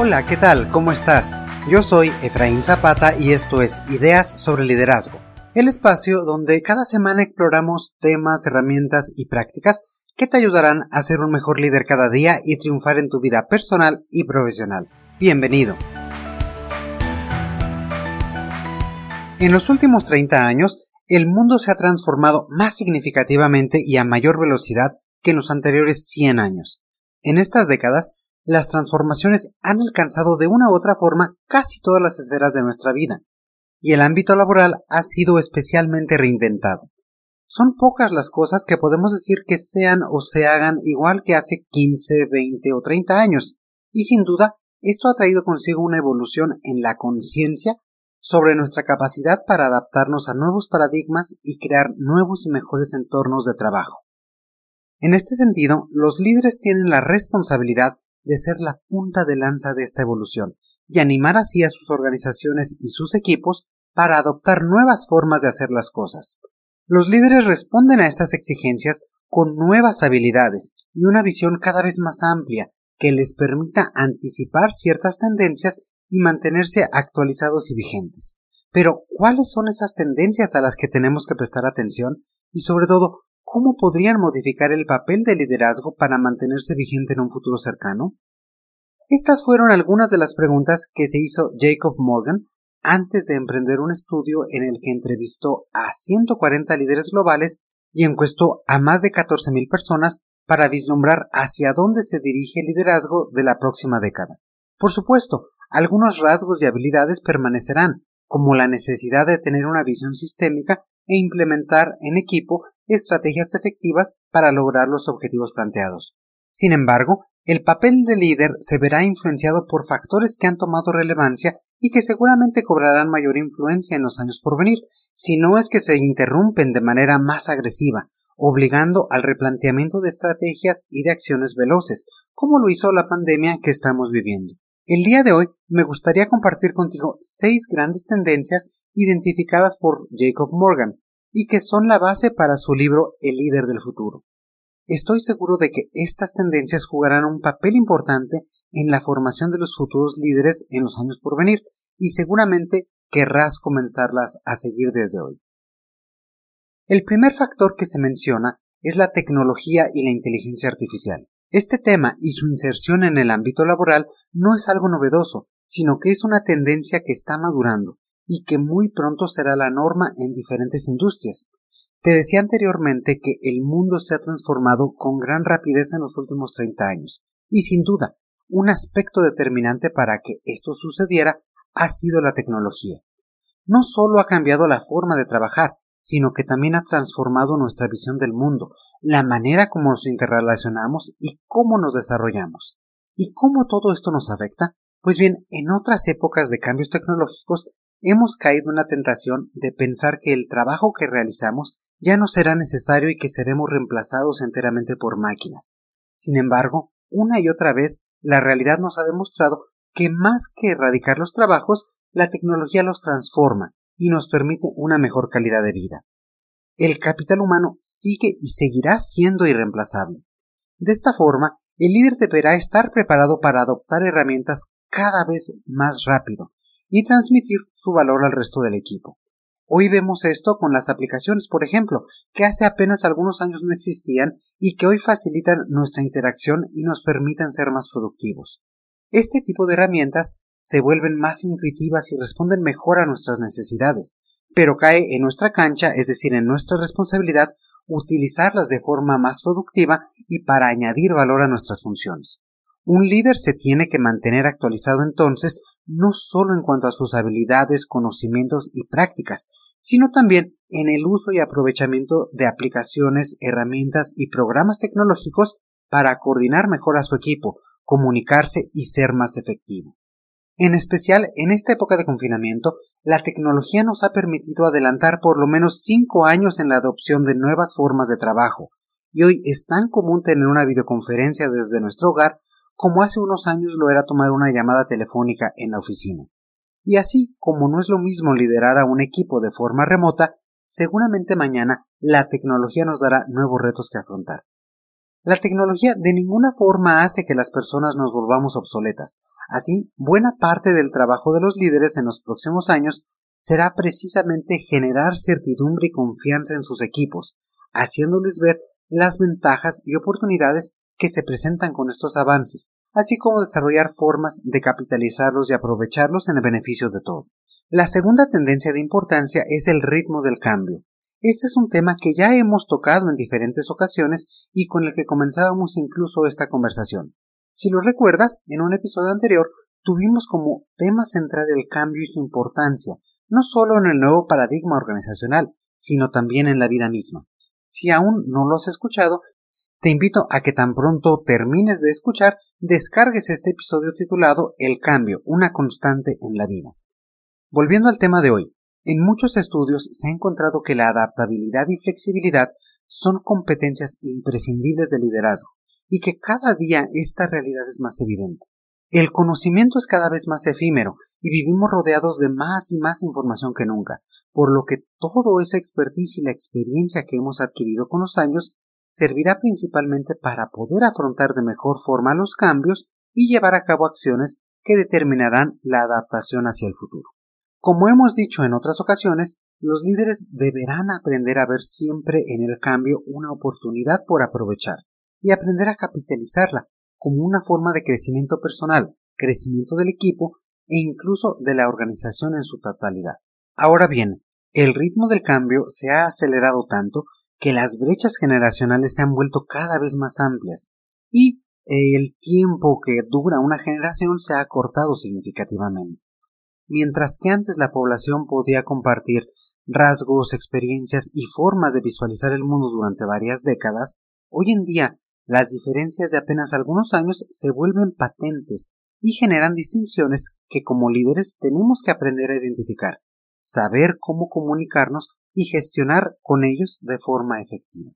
Hola, ¿qué tal? ¿Cómo estás? Yo soy Efraín Zapata y esto es Ideas sobre Liderazgo, el espacio donde cada semana exploramos temas, herramientas y prácticas que te ayudarán a ser un mejor líder cada día y triunfar en tu vida personal y profesional. Bienvenido. En los últimos 30 años, el mundo se ha transformado más significativamente y a mayor velocidad que en los anteriores 100 años. En estas décadas, las transformaciones han alcanzado de una u otra forma casi todas las esferas de nuestra vida, y el ámbito laboral ha sido especialmente reinventado. Son pocas las cosas que podemos decir que sean o se hagan igual que hace 15, 20 o 30 años, y sin duda esto ha traído consigo una evolución en la conciencia sobre nuestra capacidad para adaptarnos a nuevos paradigmas y crear nuevos y mejores entornos de trabajo. En este sentido, los líderes tienen la responsabilidad de ser la punta de lanza de esta evolución y animar así a sus organizaciones y sus equipos para adoptar nuevas formas de hacer las cosas. Los líderes responden a estas exigencias con nuevas habilidades y una visión cada vez más amplia que les permita anticipar ciertas tendencias y mantenerse actualizados y vigentes. Pero, ¿cuáles son esas tendencias a las que tenemos que prestar atención? Y sobre todo, ¿cómo podrían modificar el papel de liderazgo para mantenerse vigente en un futuro cercano? Estas fueron algunas de las preguntas que se hizo Jacob Morgan antes de emprender un estudio en el que entrevistó a 140 líderes globales y encuestó a más de 14.000 personas para vislumbrar hacia dónde se dirige el liderazgo de la próxima década. Por supuesto, algunos rasgos y habilidades permanecerán, como la necesidad de tener una visión sistémica e implementar en equipo estrategias efectivas para lograr los objetivos planteados. Sin embargo, el papel de líder se verá influenciado por factores que han tomado relevancia y que seguramente cobrarán mayor influencia en los años por venir, si no es que se interrumpen de manera más agresiva, obligando al replanteamiento de estrategias y de acciones veloces, como lo hizo la pandemia que estamos viviendo. El día de hoy me gustaría compartir contigo seis grandes tendencias identificadas por Jacob Morgan y que son la base para su libro El líder del futuro. Estoy seguro de que estas tendencias jugarán un papel importante en la formación de los futuros líderes en los años por venir y seguramente querrás comenzarlas a seguir desde hoy. El primer factor que se menciona es la tecnología y la inteligencia artificial. Este tema y su inserción en el ámbito laboral no es algo novedoso, sino que es una tendencia que está madurando y que muy pronto será la norma en diferentes industrias. Te decía anteriormente que el mundo se ha transformado con gran rapidez en los últimos 30 años, y sin duda, un aspecto determinante para que esto sucediera ha sido la tecnología. No solo ha cambiado la forma de trabajar, sino que también ha transformado nuestra visión del mundo, la manera como nos interrelacionamos y cómo nos desarrollamos. ¿Y cómo todo esto nos afecta? Pues bien, en otras épocas de cambios tecnológicos hemos caído en la tentación de pensar que el trabajo que realizamos ya no será necesario y que seremos reemplazados enteramente por máquinas. Sin embargo, una y otra vez la realidad nos ha demostrado que más que erradicar los trabajos, la tecnología los transforma y nos permite una mejor calidad de vida. El capital humano sigue y seguirá siendo irreemplazable. De esta forma, el líder deberá estar preparado para adoptar herramientas cada vez más rápido y transmitir su valor al resto del equipo. Hoy vemos esto con las aplicaciones, por ejemplo, que hace apenas algunos años no existían y que hoy facilitan nuestra interacción y nos permiten ser más productivos. Este tipo de herramientas se vuelven más intuitivas y responden mejor a nuestras necesidades, pero cae en nuestra cancha, es decir, en nuestra responsabilidad, utilizarlas de forma más productiva y para añadir valor a nuestras funciones. Un líder se tiene que mantener actualizado entonces no solo en cuanto a sus habilidades, conocimientos y prácticas, sino también en el uso y aprovechamiento de aplicaciones, herramientas y programas tecnológicos para coordinar mejor a su equipo, comunicarse y ser más efectivo. En especial, en esta época de confinamiento, la tecnología nos ha permitido adelantar por lo menos cinco años en la adopción de nuevas formas de trabajo, y hoy es tan común tener una videoconferencia desde nuestro hogar como hace unos años lo era tomar una llamada telefónica en la oficina. Y así como no es lo mismo liderar a un equipo de forma remota, seguramente mañana la tecnología nos dará nuevos retos que afrontar. La tecnología de ninguna forma hace que las personas nos volvamos obsoletas. Así, buena parte del trabajo de los líderes en los próximos años será precisamente generar certidumbre y confianza en sus equipos, haciéndoles ver las ventajas y oportunidades que se presentan con estos avances, así como desarrollar formas de capitalizarlos y aprovecharlos en el beneficio de todo. La segunda tendencia de importancia es el ritmo del cambio. Este es un tema que ya hemos tocado en diferentes ocasiones y con el que comenzábamos incluso esta conversación. Si lo recuerdas, en un episodio anterior tuvimos como tema central el cambio y su importancia, no solo en el nuevo paradigma organizacional, sino también en la vida misma. Si aún no lo has escuchado, te invito a que tan pronto termines de escuchar, descargues este episodio titulado El cambio, una constante en la vida. Volviendo al tema de hoy, en muchos estudios se ha encontrado que la adaptabilidad y flexibilidad son competencias imprescindibles de liderazgo y que cada día esta realidad es más evidente. El conocimiento es cada vez más efímero y vivimos rodeados de más y más información que nunca, por lo que toda esa expertise y la experiencia que hemos adquirido con los años servirá principalmente para poder afrontar de mejor forma los cambios y llevar a cabo acciones que determinarán la adaptación hacia el futuro. Como hemos dicho en otras ocasiones, los líderes deberán aprender a ver siempre en el cambio una oportunidad por aprovechar y aprender a capitalizarla como una forma de crecimiento personal, crecimiento del equipo e incluso de la organización en su totalidad. Ahora bien, el ritmo del cambio se ha acelerado tanto que las brechas generacionales se han vuelto cada vez más amplias y el tiempo que dura una generación se ha acortado significativamente. Mientras que antes la población podía compartir rasgos, experiencias y formas de visualizar el mundo durante varias décadas, hoy en día las diferencias de apenas algunos años se vuelven patentes y generan distinciones que como líderes tenemos que aprender a identificar, saber cómo comunicarnos y gestionar con ellos de forma efectiva.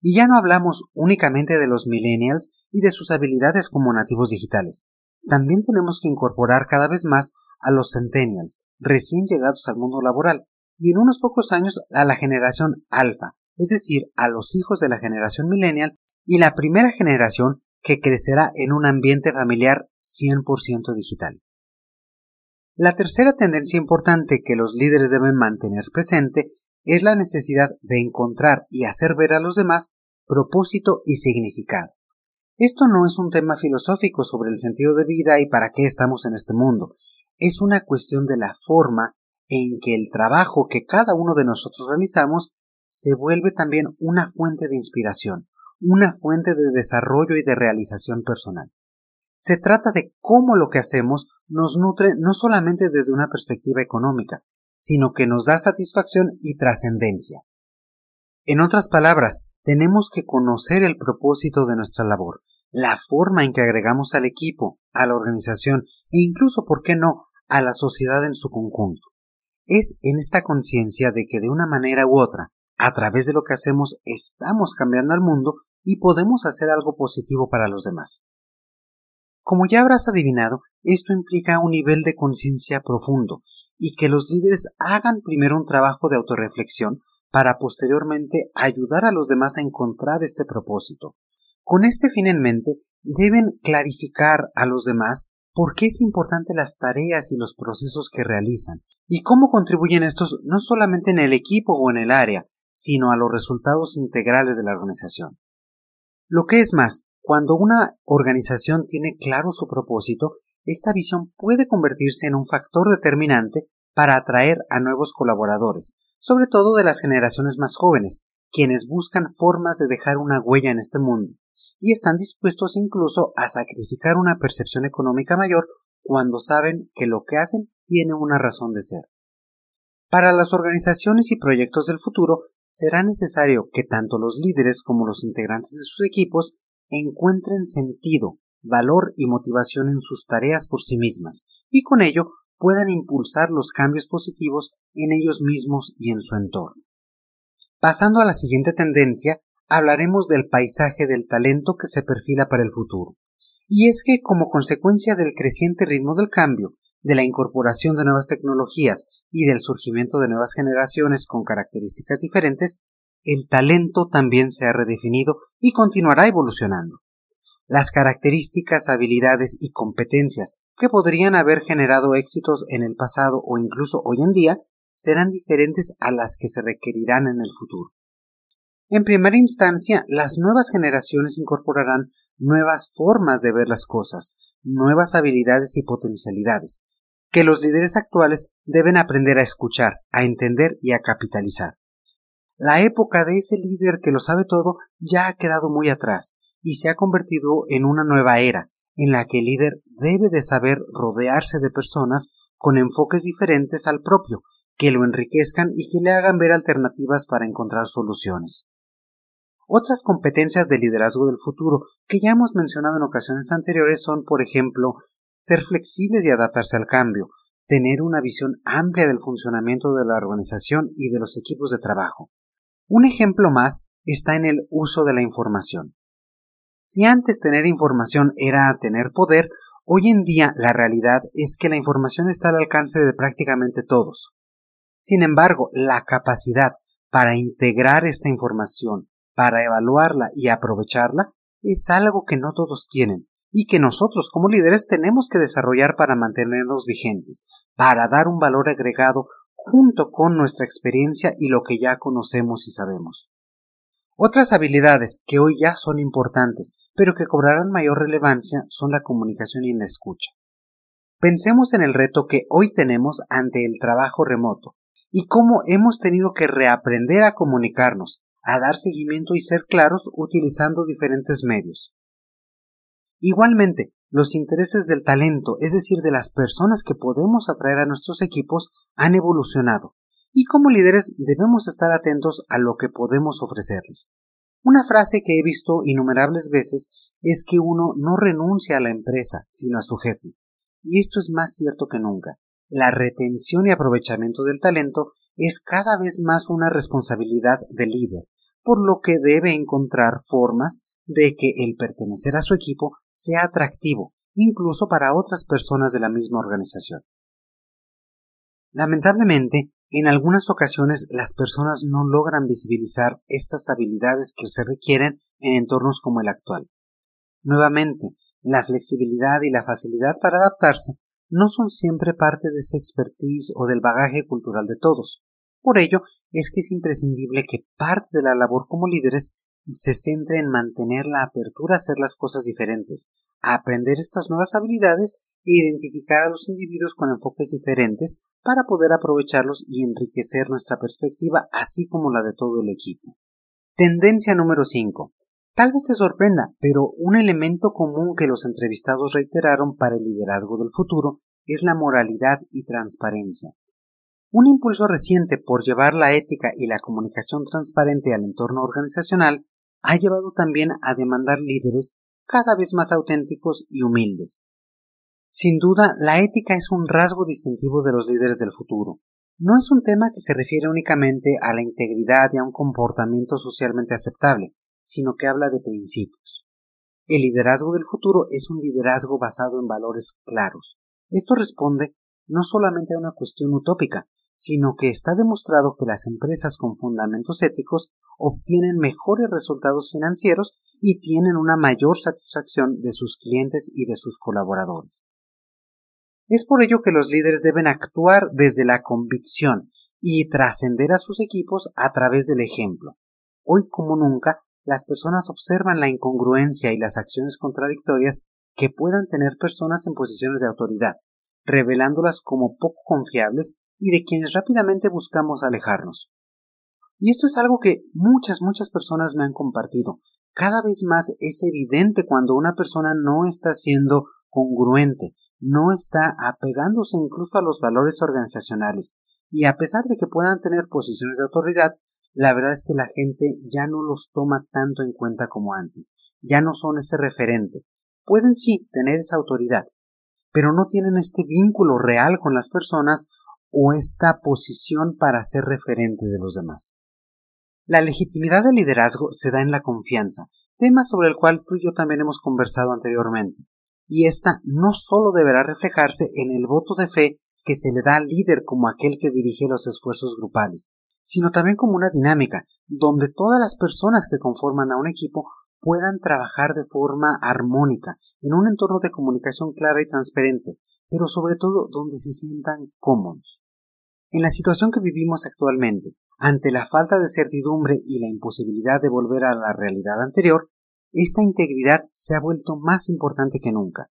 Y ya no hablamos únicamente de los millennials y de sus habilidades como nativos digitales. También tenemos que incorporar cada vez más a los centennials, recién llegados al mundo laboral, y en unos pocos años a la generación alfa, es decir, a los hijos de la generación millennial y la primera generación que crecerá en un ambiente familiar 100% digital. La tercera tendencia importante que los líderes deben mantener presente es la necesidad de encontrar y hacer ver a los demás propósito y significado. Esto no es un tema filosófico sobre el sentido de vida y para qué estamos en este mundo, es una cuestión de la forma en que el trabajo que cada uno de nosotros realizamos se vuelve también una fuente de inspiración, una fuente de desarrollo y de realización personal. Se trata de cómo lo que hacemos nos nutre no solamente desde una perspectiva económica, sino que nos da satisfacción y trascendencia. En otras palabras, tenemos que conocer el propósito de nuestra labor, la forma en que agregamos al equipo, a la organización e incluso, ¿por qué no?, a la sociedad en su conjunto. Es en esta conciencia de que de una manera u otra, a través de lo que hacemos, estamos cambiando al mundo y podemos hacer algo positivo para los demás. Como ya habrás adivinado, esto implica un nivel de conciencia profundo y que los líderes hagan primero un trabajo de autorreflexión para posteriormente ayudar a los demás a encontrar este propósito. Con este fin en mente, deben clarificar a los demás por qué es importante las tareas y los procesos que realizan y cómo contribuyen estos no solamente en el equipo o en el área, sino a los resultados integrales de la organización. Lo que es más, cuando una organización tiene claro su propósito, esta visión puede convertirse en un factor determinante para atraer a nuevos colaboradores, sobre todo de las generaciones más jóvenes, quienes buscan formas de dejar una huella en este mundo, y están dispuestos incluso a sacrificar una percepción económica mayor cuando saben que lo que hacen tiene una razón de ser. Para las organizaciones y proyectos del futuro será necesario que tanto los líderes como los integrantes de sus equipos encuentren sentido, valor y motivación en sus tareas por sí mismas y con ello puedan impulsar los cambios positivos en ellos mismos y en su entorno. Pasando a la siguiente tendencia, hablaremos del paisaje del talento que se perfila para el futuro. Y es que como consecuencia del creciente ritmo del cambio, de la incorporación de nuevas tecnologías y del surgimiento de nuevas generaciones con características diferentes, el talento también se ha redefinido y continuará evolucionando. Las características, habilidades y competencias que podrían haber generado éxitos en el pasado o incluso hoy en día serán diferentes a las que se requerirán en el futuro. En primera instancia, las nuevas generaciones incorporarán nuevas formas de ver las cosas, nuevas habilidades y potencialidades, que los líderes actuales deben aprender a escuchar, a entender y a capitalizar. La época de ese líder que lo sabe todo ya ha quedado muy atrás y se ha convertido en una nueva era en la que el líder debe de saber rodearse de personas con enfoques diferentes al propio, que lo enriquezcan y que le hagan ver alternativas para encontrar soluciones. Otras competencias de liderazgo del futuro que ya hemos mencionado en ocasiones anteriores son, por ejemplo, ser flexibles y adaptarse al cambio, tener una visión amplia del funcionamiento de la organización y de los equipos de trabajo. Un ejemplo más está en el uso de la información. Si antes tener información era tener poder, hoy en día la realidad es que la información está al alcance de prácticamente todos. Sin embargo, la capacidad para integrar esta información, para evaluarla y aprovecharla, es algo que no todos tienen y que nosotros como líderes tenemos que desarrollar para mantenernos vigentes, para dar un valor agregado junto con nuestra experiencia y lo que ya conocemos y sabemos. Otras habilidades que hoy ya son importantes, pero que cobrarán mayor relevancia, son la comunicación y la escucha. Pensemos en el reto que hoy tenemos ante el trabajo remoto y cómo hemos tenido que reaprender a comunicarnos, a dar seguimiento y ser claros utilizando diferentes medios. Igualmente, los intereses del talento, es decir, de las personas que podemos atraer a nuestros equipos, han evolucionado, y como líderes debemos estar atentos a lo que podemos ofrecerles. Una frase que he visto innumerables veces es que uno no renuncia a la empresa, sino a su jefe. Y esto es más cierto que nunca. La retención y aprovechamiento del talento es cada vez más una responsabilidad del líder, por lo que debe encontrar formas de que el pertenecer a su equipo sea atractivo, incluso para otras personas de la misma organización. Lamentablemente, en algunas ocasiones las personas no logran visibilizar estas habilidades que se requieren en entornos como el actual. Nuevamente, la flexibilidad y la facilidad para adaptarse no son siempre parte de esa expertise o del bagaje cultural de todos. Por ello, es que es imprescindible que parte de la labor como líderes se centre en mantener la apertura a hacer las cosas diferentes, a aprender estas nuevas habilidades e identificar a los individuos con enfoques diferentes para poder aprovecharlos y enriquecer nuestra perspectiva así como la de todo el equipo. Tendencia número 5. Tal vez te sorprenda, pero un elemento común que los entrevistados reiteraron para el liderazgo del futuro es la moralidad y transparencia. Un impulso reciente por llevar la ética y la comunicación transparente al entorno organizacional ha llevado también a demandar líderes cada vez más auténticos y humildes. Sin duda, la ética es un rasgo distintivo de los líderes del futuro. No es un tema que se refiere únicamente a la integridad y a un comportamiento socialmente aceptable, sino que habla de principios. El liderazgo del futuro es un liderazgo basado en valores claros. Esto responde no solamente a una cuestión utópica, sino que está demostrado que las empresas con fundamentos éticos obtienen mejores resultados financieros y tienen una mayor satisfacción de sus clientes y de sus colaboradores. Es por ello que los líderes deben actuar desde la convicción y trascender a sus equipos a través del ejemplo. Hoy como nunca, las personas observan la incongruencia y las acciones contradictorias que puedan tener personas en posiciones de autoridad, revelándolas como poco confiables y de quienes rápidamente buscamos alejarnos. Y esto es algo que muchas, muchas personas me han compartido. Cada vez más es evidente cuando una persona no está siendo congruente, no está apegándose incluso a los valores organizacionales, y a pesar de que puedan tener posiciones de autoridad, la verdad es que la gente ya no los toma tanto en cuenta como antes, ya no son ese referente. Pueden sí tener esa autoridad, pero no tienen este vínculo real con las personas o esta posición para ser referente de los demás. La legitimidad del liderazgo se da en la confianza, tema sobre el cual tú y yo también hemos conversado anteriormente, y esta no sólo deberá reflejarse en el voto de fe que se le da al líder como aquel que dirige los esfuerzos grupales, sino también como una dinámica, donde todas las personas que conforman a un equipo puedan trabajar de forma armónica, en un entorno de comunicación clara y transparente, pero sobre todo donde se sientan cómodos. En la situación que vivimos actualmente, ante la falta de certidumbre y la imposibilidad de volver a la realidad anterior, esta integridad se ha vuelto más importante que nunca.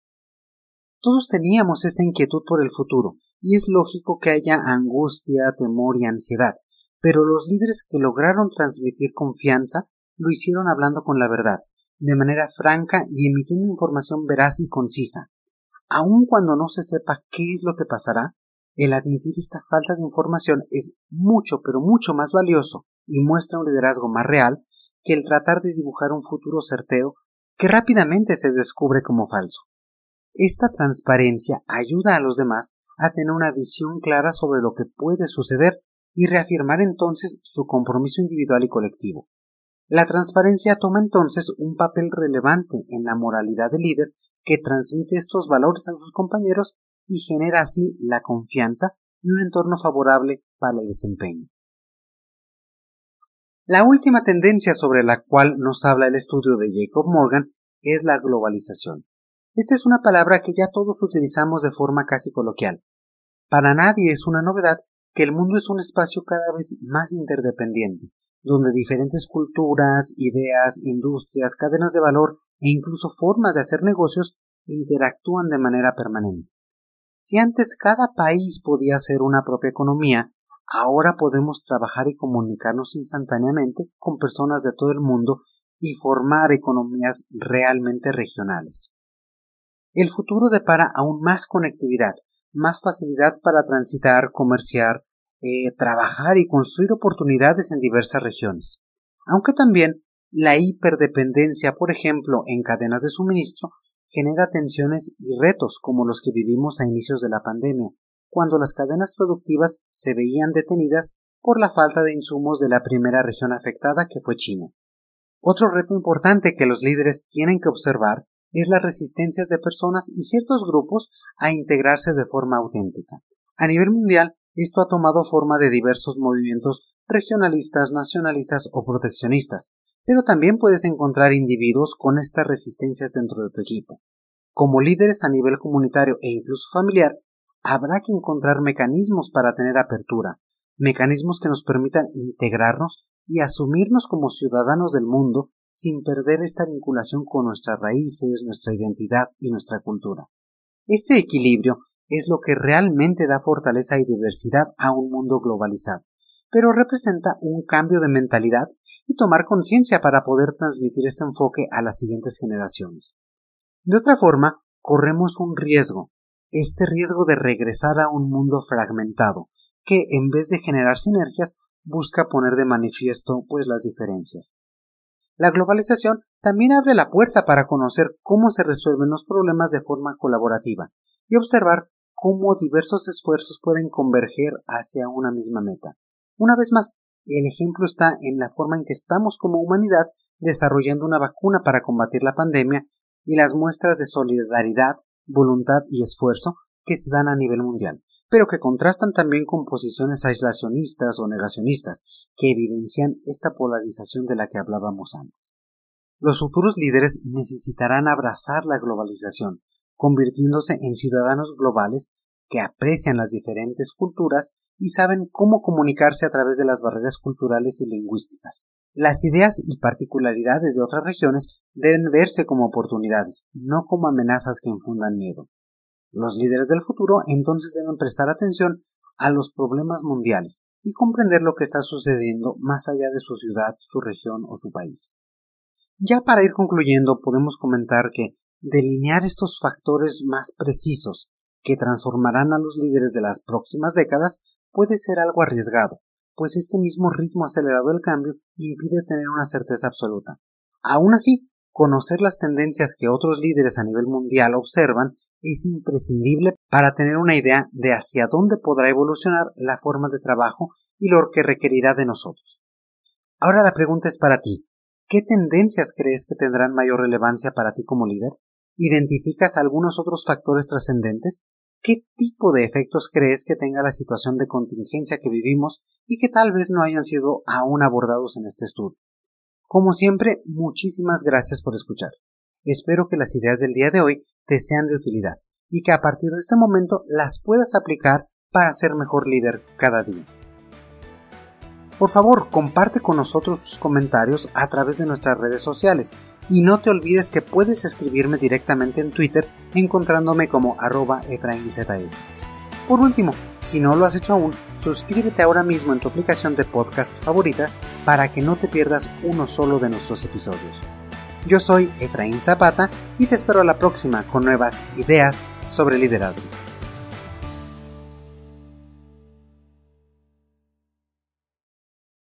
Todos teníamos esta inquietud por el futuro, y es lógico que haya angustia, temor y ansiedad, pero los líderes que lograron transmitir confianza lo hicieron hablando con la verdad, de manera franca y emitiendo información veraz y concisa. Aun cuando no se sepa qué es lo que pasará, el admitir esta falta de información es mucho, pero mucho más valioso y muestra un liderazgo más real que el tratar de dibujar un futuro certero que rápidamente se descubre como falso. Esta transparencia ayuda a los demás a tener una visión clara sobre lo que puede suceder y reafirmar entonces su compromiso individual y colectivo. La transparencia toma entonces un papel relevante en la moralidad del líder que transmite estos valores a sus compañeros y genera así la confianza y un entorno favorable para el desempeño. La última tendencia sobre la cual nos habla el estudio de Jacob Morgan es la globalización. Esta es una palabra que ya todos utilizamos de forma casi coloquial. Para nadie es una novedad que el mundo es un espacio cada vez más interdependiente, donde diferentes culturas, ideas, industrias, cadenas de valor e incluso formas de hacer negocios interactúan de manera permanente. Si antes cada país podía ser una propia economía, ahora podemos trabajar y comunicarnos instantáneamente con personas de todo el mundo y formar economías realmente regionales. El futuro depara aún más conectividad, más facilidad para transitar, comerciar, eh, trabajar y construir oportunidades en diversas regiones. Aunque también la hiperdependencia, por ejemplo, en cadenas de suministro, genera tensiones y retos como los que vivimos a inicios de la pandemia, cuando las cadenas productivas se veían detenidas por la falta de insumos de la primera región afectada que fue China. Otro reto importante que los líderes tienen que observar es las resistencias de personas y ciertos grupos a integrarse de forma auténtica. A nivel mundial, esto ha tomado forma de diversos movimientos regionalistas, nacionalistas o proteccionistas, pero también puedes encontrar individuos con estas resistencias dentro de tu equipo. Como líderes a nivel comunitario e incluso familiar, habrá que encontrar mecanismos para tener apertura, mecanismos que nos permitan integrarnos y asumirnos como ciudadanos del mundo sin perder esta vinculación con nuestras raíces, nuestra identidad y nuestra cultura. Este equilibrio es lo que realmente da fortaleza y diversidad a un mundo globalizado, pero representa un cambio de mentalidad y tomar conciencia para poder transmitir este enfoque a las siguientes generaciones. De otra forma, corremos un riesgo, este riesgo de regresar a un mundo fragmentado, que en vez de generar sinergias, busca poner de manifiesto pues las diferencias. La globalización también abre la puerta para conocer cómo se resuelven los problemas de forma colaborativa y observar cómo diversos esfuerzos pueden converger hacia una misma meta. Una vez más, el ejemplo está en la forma en que estamos como humanidad desarrollando una vacuna para combatir la pandemia y las muestras de solidaridad, voluntad y esfuerzo que se dan a nivel mundial, pero que contrastan también con posiciones aislacionistas o negacionistas que evidencian esta polarización de la que hablábamos antes. Los futuros líderes necesitarán abrazar la globalización, convirtiéndose en ciudadanos globales que aprecian las diferentes culturas y saben cómo comunicarse a través de las barreras culturales y lingüísticas. Las ideas y particularidades de otras regiones deben verse como oportunidades, no como amenazas que infundan miedo. Los líderes del futuro entonces deben prestar atención a los problemas mundiales y comprender lo que está sucediendo más allá de su ciudad, su región o su país. Ya para ir concluyendo podemos comentar que delinear estos factores más precisos que transformarán a los líderes de las próximas décadas puede ser algo arriesgado, pues este mismo ritmo acelerado del cambio impide tener una certeza absoluta. Aún así, conocer las tendencias que otros líderes a nivel mundial observan es imprescindible para tener una idea de hacia dónde podrá evolucionar la forma de trabajo y lo que requerirá de nosotros. Ahora la pregunta es para ti. ¿Qué tendencias crees que tendrán mayor relevancia para ti como líder? ¿Identificas algunos otros factores trascendentes qué tipo de efectos crees que tenga la situación de contingencia que vivimos y que tal vez no hayan sido aún abordados en este estudio. Como siempre, muchísimas gracias por escuchar. Espero que las ideas del día de hoy te sean de utilidad y que a partir de este momento las puedas aplicar para ser mejor líder cada día. Por favor, comparte con nosotros tus comentarios a través de nuestras redes sociales y no te olvides que puedes escribirme directamente en Twitter encontrándome como arroba efraínzs. Por último, si no lo has hecho aún, suscríbete ahora mismo en tu aplicación de podcast favorita para que no te pierdas uno solo de nuestros episodios. Yo soy Efraín Zapata y te espero a la próxima con nuevas ideas sobre liderazgo.